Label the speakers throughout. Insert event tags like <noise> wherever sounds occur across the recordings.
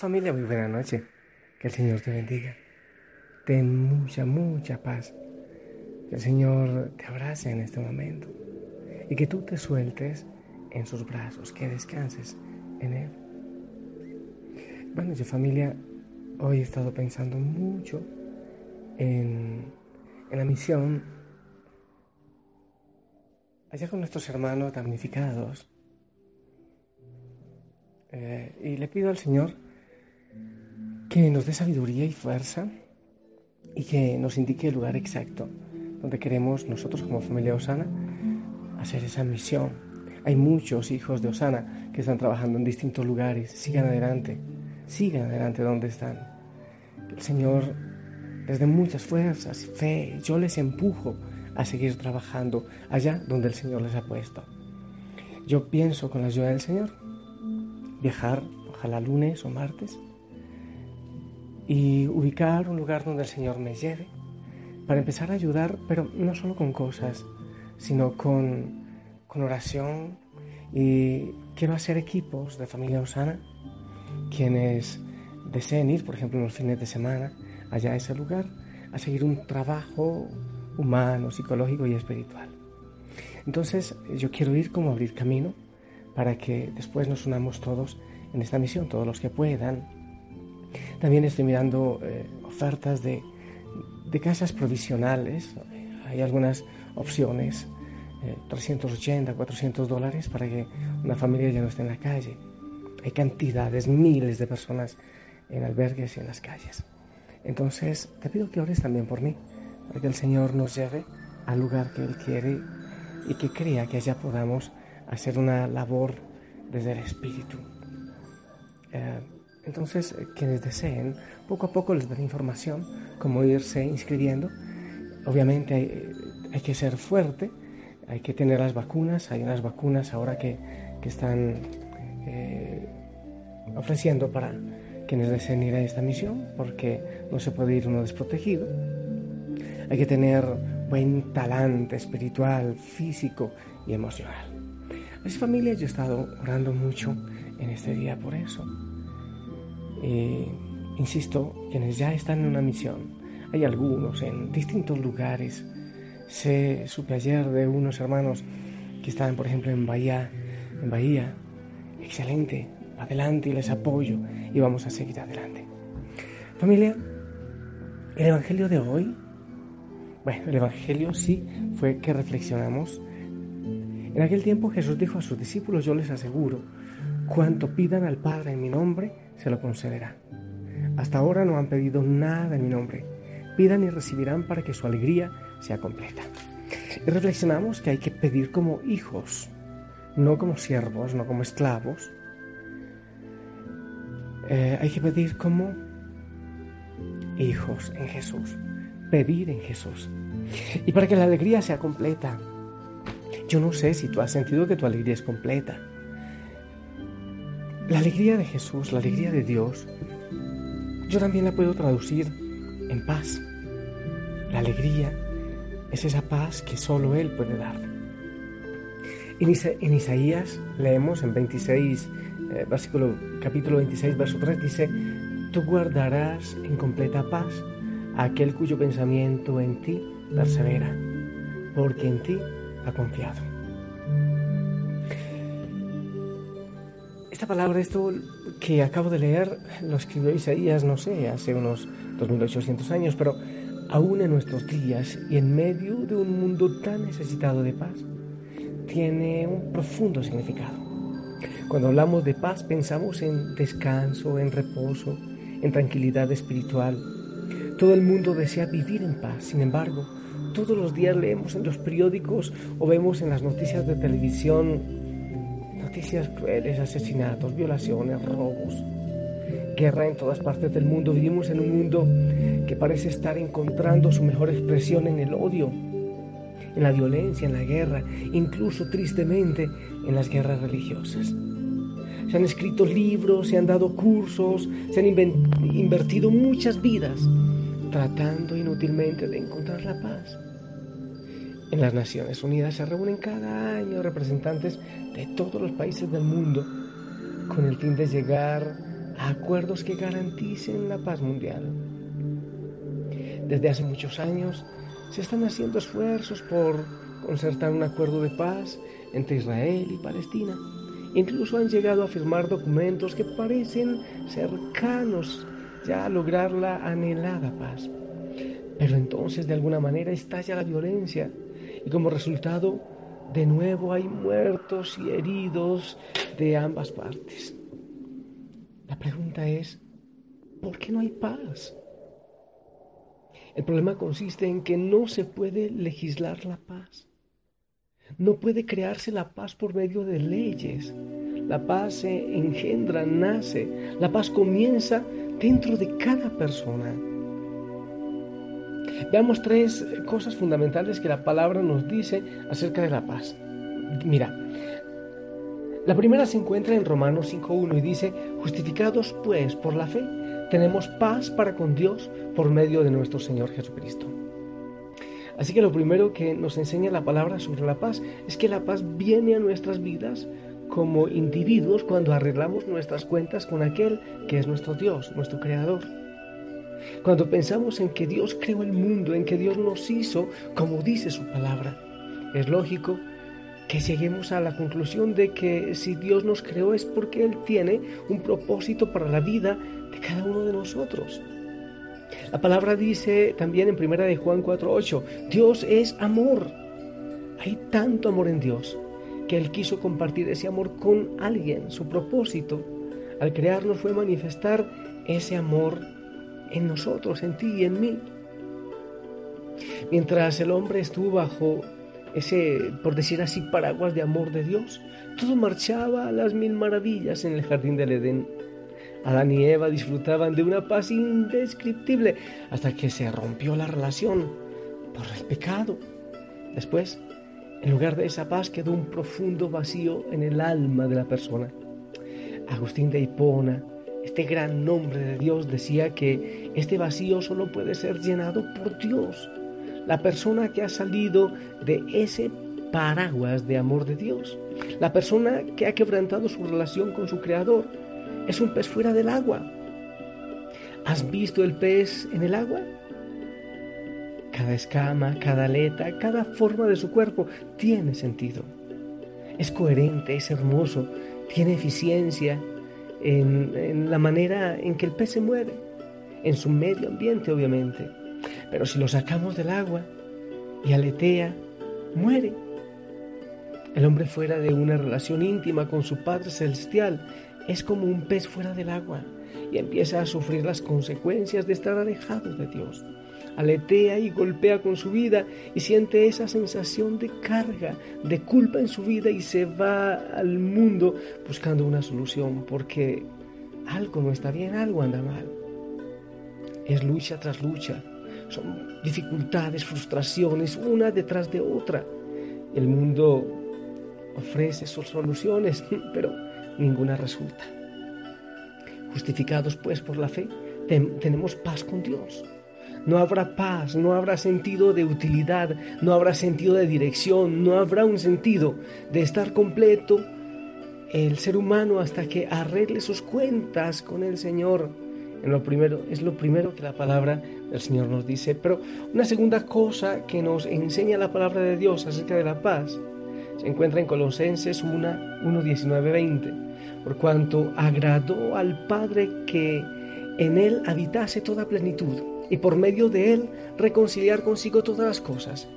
Speaker 1: Familia, muy buena noche. Que el Señor te bendiga. Ten mucha, mucha paz. Que el Señor te abrace en este momento y que tú te sueltes en sus brazos, que descanses en Él. Bueno, yo familia, hoy he estado pensando mucho en, en la misión allá con nuestros hermanos damnificados. Eh, y le pido al Señor que nos dé sabiduría y fuerza y que nos indique el lugar exacto donde queremos nosotros como familia Osana hacer esa misión. Hay muchos hijos de Osana que están trabajando en distintos lugares. Sigan adelante, sigan adelante donde están. el Señor les dé muchas fuerzas, fe. Yo les empujo a seguir trabajando allá donde el Señor les ha puesto. Yo pienso con la ayuda del Señor viajar, ojalá lunes o martes, y ubicar un lugar donde el Señor me lleve para empezar a ayudar, pero no solo con cosas, sino con, con oración. Y quiero hacer equipos de familia Osana, quienes deseen ir, por ejemplo, en los fines de semana, allá a ese lugar, a seguir un trabajo humano, psicológico y espiritual. Entonces, yo quiero ir como abrir camino para que después nos unamos todos en esta misión, todos los que puedan, también estoy mirando eh, ofertas de, casas provisionales. Hay algunas opciones, 380, eh, 400 dólares para que una familia ya no esté en la calle. Hay cantidades, miles de personas en albergues y en las calles. Entonces, te pido que ores también por mí, para que el Señor nos lleve al lugar que Él quiere y que crea que allá podamos hacer una labor desde el Espíritu. Eh, entonces, eh, quienes deseen, poco a poco les daré información, cómo irse inscribiendo. Obviamente hay, eh, que ser fuerte, hay que tener las vacunas, hay unas vacunas ahora que, están eh, ofreciendo para quienes deseen ir a esta misión, porque no se puede ir uno desprotegido. Hay que tener buen talante espiritual, físico y emocional. Mis familias, yo he estado orando mucho en este día por eso eh, insisto, quienes ya están en una misión, hay algunos en distintos lugares. Se supe ayer de unos hermanos que estaban, por ejemplo, en Bahía, en Bahía. Excelente, adelante y les apoyo y vamos a seguir adelante. Familia, el Evangelio de hoy, bueno, el Evangelio sí fue que reflexionamos. En aquel tiempo Jesús dijo a sus discípulos, yo les aseguro, cuanto pidan al Padre en mi nombre, se lo concederá. Hasta ahora no han pedido nada en mi nombre. Pidan y recibirán para que su alegría sea completa. Y reflexionamos que hay que pedir como hijos, no como siervos, no como esclavos. Eh, hay que pedir como hijos en Jesús, pedir en Jesús. Y para que la alegría sea completa, yo no sé si tú has sentido que tu alegría es completa. La alegría de Jesús, la alegría de Dios, yo también la puedo traducir en paz. La alegría es esa paz que solo Él puede dar. En, Isaías leemos en 26, eh, versículo, capítulo 26, verso 3, dice, tú guardarás en completa paz a aquel cuyo pensamiento en ti persevera, porque en ti ha confiado. Esta palabra, esto que acabo de leer, lo escribió Isaías, no sé, hace unos 2800 años, pero aún en nuestros días y en medio de un mundo tan necesitado de paz, tiene un profundo significado. Cuando hablamos de paz pensamos en descanso, en reposo, en tranquilidad espiritual. Todo el mundo desea vivir en paz, sin embargo, todos los días leemos en los periódicos o vemos en las noticias de televisión noticias crueles, asesinatos, violaciones, robos, guerra en todas partes del mundo. Vivimos en un mundo que parece estar encontrando su mejor expresión en el odio, en la violencia, en la guerra, incluso tristemente en las guerras religiosas. Se han escrito libros, se han dado cursos, se han invertido muchas vidas tratando inútilmente de encontrar la paz. En las Naciones Unidas se reúnen cada año representantes de todos los países del mundo con el fin de llegar a acuerdos que garanticen la paz mundial. Desde hace muchos años se están haciendo esfuerzos por concertar un acuerdo de paz entre Israel y Palestina. Incluso han llegado a firmar documentos que parecen cercanos ya a lograr la anhelada paz. Pero entonces de alguna manera estalla la violencia y como resultado de nuevo hay muertos y heridos de ambas partes. La pregunta es, ¿por qué no hay paz? El problema consiste en que no se puede legislar la paz. No puede crearse la paz por medio de leyes. La paz se engendra, nace. La paz comienza dentro de cada persona. Veamos tres cosas fundamentales que la palabra nos dice acerca de la paz. Mira, la primera se encuentra en Romanos 5.1 y dice, justificados pues por la fe, tenemos paz para con Dios por medio de nuestro Señor Jesucristo. Así que lo primero que nos enseña la palabra sobre la paz es que la paz viene a nuestras vidas como individuos cuando arreglamos nuestras cuentas con aquel que es nuestro Dios, nuestro Creador. Cuando pensamos en que Dios creó el mundo, en que Dios nos hizo como dice su palabra, es lógico que lleguemos a la conclusión de que si Dios nos creó es porque Él tiene un propósito para la vida de cada uno de nosotros. La palabra dice también en primera de Juan 4:8, Dios es amor. Hay tanto amor en Dios que Él quiso compartir ese amor con alguien. Su propósito al crearnos fue manifestar ese amor en nosotros, en ti y en mí. Mientras el hombre estuvo bajo ese, por decir así, paraguas de amor de Dios, todo marchaba a las mil maravillas en el jardín del Edén. Adán y Eva disfrutaban de una paz indescriptible hasta que se rompió la relación por el pecado. Después, en lugar de esa paz quedó un profundo vacío en el alma de la persona. Agustín de Hipona, este gran nombre de Dios, decía que este vacío solo puede ser llenado por Dios, la persona que ha salido de ese paraguas de amor de Dios, la persona que ha quebrantado su relación con su Creador es un pez fuera del agua. ¿Has visto el pez en el agua? Cada escama, cada aleta, cada forma de su cuerpo tiene sentido. Es coherente, es hermoso, tiene eficiencia en, la manera en que el pez se mueve, en su medio ambiente obviamente. Pero si lo sacamos del agua y aletea, muere. El hombre fuera de una relación íntima con su Padre Celestial es como un pez fuera del agua y empieza a sufrir las consecuencias de estar alejado de Dios. Aletea y golpea con su vida y siente esa sensación de carga, de culpa en su vida y se va al mundo buscando una solución porque algo no está bien, algo anda mal. Es lucha tras lucha, son dificultades, frustraciones, una detrás de otra. El mundo ofrece sus soluciones, <laughs> pero ninguna resulta. Justificados pues por la fe, tenemos paz con Dios. No habrá paz, no habrá sentido de utilidad, no habrá sentido de dirección, no habrá un sentido de estar completo el ser humano hasta que arregle sus cuentas con el Señor. En lo primero, es lo primero que la palabra del Señor nos dice. Pero una segunda cosa que nos enseña la palabra de Dios acerca de la paz se encuentra en Colosenses 1, 1 19, 20. Por cuanto agradó al Padre que en él habitase toda plenitud y por medio de él reconciliar consigo todas las cosas,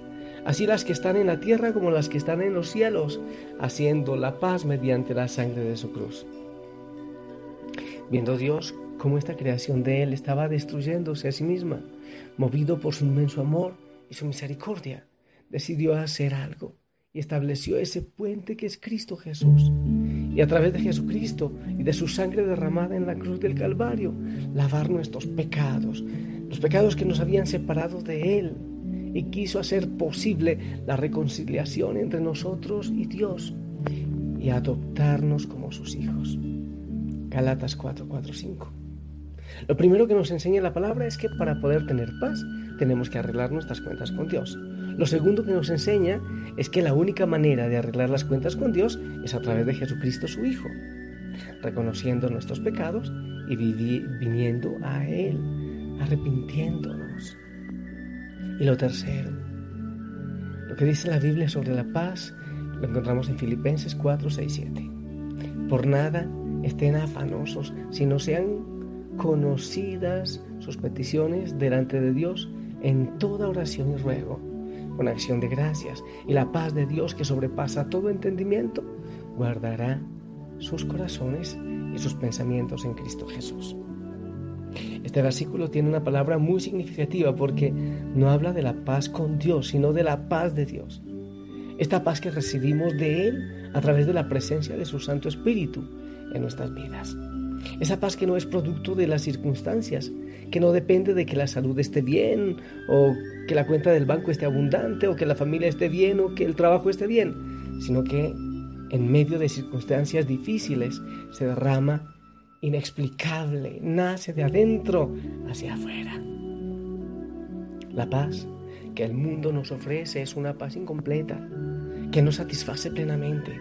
Speaker 1: así las que están en la tierra como las que están en los cielos, haciendo la paz mediante la sangre de su cruz. Viendo Dios cómo esta creación de Él estaba destruyéndose a sí misma, movido por su inmenso amor y su misericordia, decidió hacer algo y estableció ese puente que es Cristo Jesús. Y a través de Jesucristo y de su sangre derramada en la cruz del Calvario, lavar nuestros pecados, los pecados que nos habían separado de Él, y quiso hacer posible la reconciliación entre nosotros y Dios y adoptarnos como sus hijos. Galatas 4, 4, 5. Lo primero que nos enseña la palabra es que para poder tener paz tenemos que arreglar nuestras cuentas con Dios. Lo segundo que nos enseña es que la única manera de arreglar las cuentas con Dios es a través de Jesucristo su Hijo, reconociendo nuestros pecados y viniendo a Él, arrepintiéndonos. Y lo tercero, lo que dice la Biblia sobre la paz, lo encontramos en Filipenses 4, 6, 7. Por nada estén afanosos, sino sean conocidas sus peticiones delante de Dios en toda oración y ruego, con acción de gracias, y la paz de Dios que sobrepasa todo entendimiento, guardará sus corazones y sus pensamientos en Cristo Jesús. Este versículo tiene una palabra muy significativa porque no habla de la paz con Dios, sino de la paz de Dios. Esta paz que recibimos de Él a través de la presencia de su Santo Espíritu en nuestras vidas. Esa paz que no es producto de las circunstancias, que no depende de que la salud esté bien, o que la cuenta del banco esté abundante, o que la familia esté bien, o que el trabajo esté bien, sino que en medio de circunstancias difíciles se derrama inexplicable, nace de adentro hacia afuera. La paz que el mundo nos ofrece es una paz incompleta, que no satisface plenamente,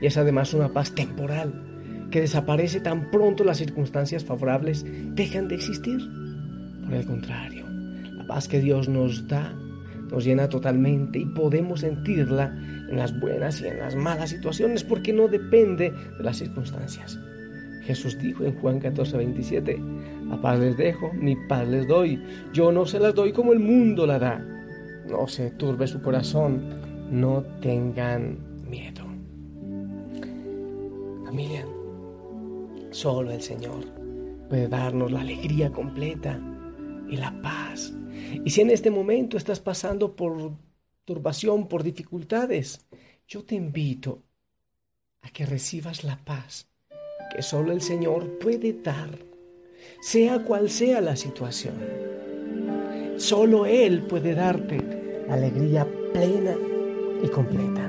Speaker 1: y es además una paz temporal que desaparece tan pronto las circunstancias favorables dejan de existir. Por el contrario, la paz que Dios nos da nos llena totalmente y podemos sentirla en las buenas y en las malas situaciones porque no depende de las circunstancias. Jesús dijo en Juan 14, 27, la paz les dejo, mi paz les doy, yo no se las doy como el mundo la da. No se turbe su corazón, no tengan miedo. Familia, Solo el Señor puede darnos la alegría completa y la paz. Y si en este momento estás pasando por turbación, por dificultades, yo te invito a que recibas la paz que solo el Señor puede dar, sea cual sea la situación. Solo Él puede darte alegría plena y completa.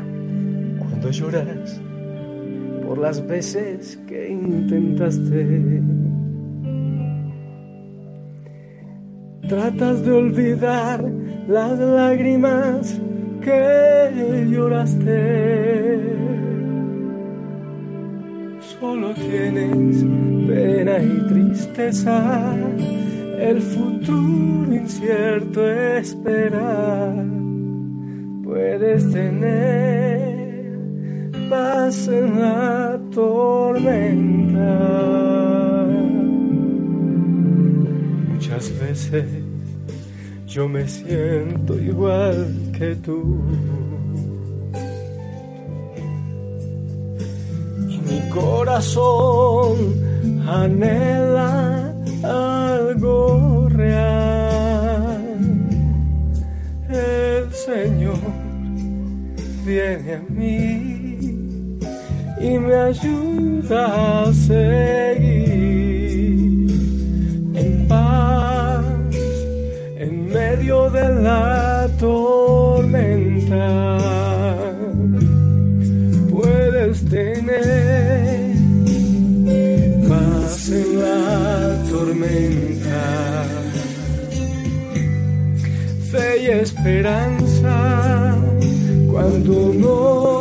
Speaker 1: Cuando lloras, por las veces que intentaste. Tratas de olvidar las lágrimas que lloraste. Solo tienes pena y tristeza, el futuro incierto esperar. Puedes tener paz en la tormenta. Muchas veces yo me siento igual que tú. Y mi corazón anhela algo real. El Señor viene a mí y me ayuda a seguir en paz en medio de la tormenta. Puedes tener paz en la tormenta, fe y esperanza cuando no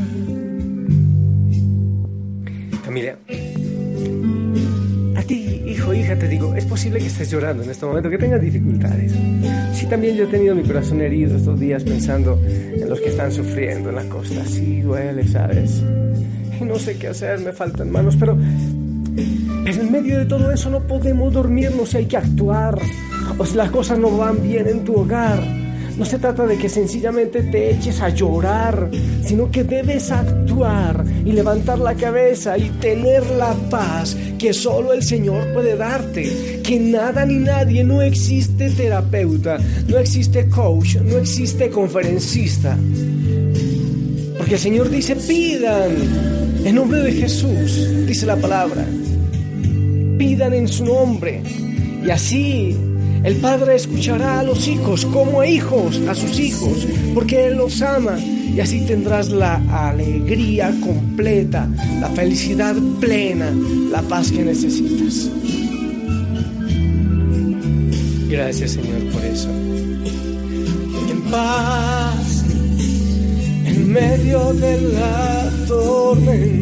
Speaker 1: Posible que estés llorando en este momento, que tengas dificultades. Sí, también yo he tenido mi corazón herido estos días pensando en los que están sufriendo en la costa. Sí, duele, ¿sabes? Y no sé qué hacer, me faltan manos, pero, pero en medio de todo eso no podemos dormirnos si hay que actuar. O si las cosas no van bien en tu hogar no se trata de que sencillamente te eches a llorar, sino que debes actuar y levantar la cabeza y tener la paz que solo el Señor puede darte. Que nada ni nadie, no existe terapeuta, no existe coach, no existe conferencista. Porque el Señor dice, pidan en nombre de Jesús, dice la palabra. Pidan en su nombre. Y así El Padre escuchará a los hijos como hijos, a sus hijos, porque Él los ama. Y así tendrás la alegría completa, la felicidad plena, la paz que necesitas. Gracias Señor por eso. En paz, en medio de la tormenta.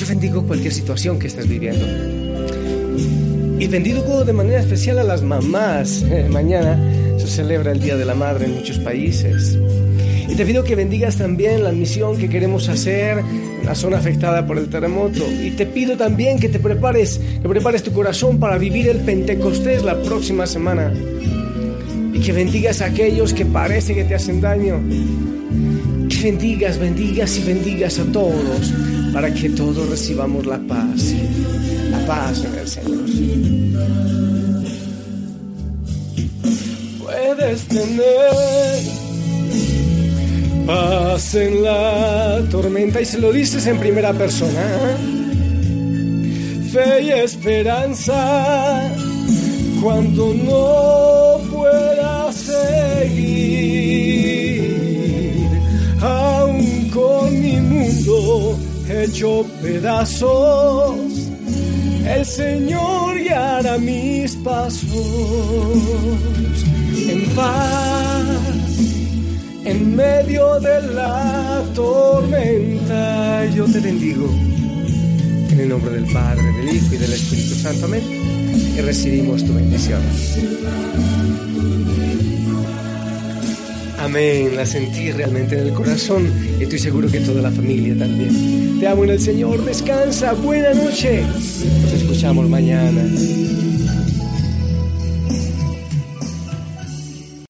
Speaker 1: Yo bendigo cualquier situación que estés viviendo. Y bendigo de manera especial a las mamás. Mañana se celebra el Día de la Madre en muchos países. Y te pido que bendigas también la misión que queremos hacer en la zona afectada por el terremoto. Y te pido también que te prepares, que prepares tu corazón para vivir el Pentecostés la próxima semana. Y que bendigas a aquellos que parece que te hacen daño. Que bendigas, bendigas y bendigas a todos para que todos recibamos la paz. La paz en el Señor. Puedes tener paz en la tormenta y se lo dices en primera persona. Fe y esperanza cuando no hecho pedazos, el Señor guiará mis pasos en paz en medio de la tormenta yo te bendigo. En el nombre del Padre, del Hijo y del Espíritu Santo. Amén. Y recibimos tu bendición. Amén. La sentí realmente en el corazón y estoy seguro que toda la familia también. Te amo en el Señor. Descansa. Buena noche. Nos escuchamos mañana.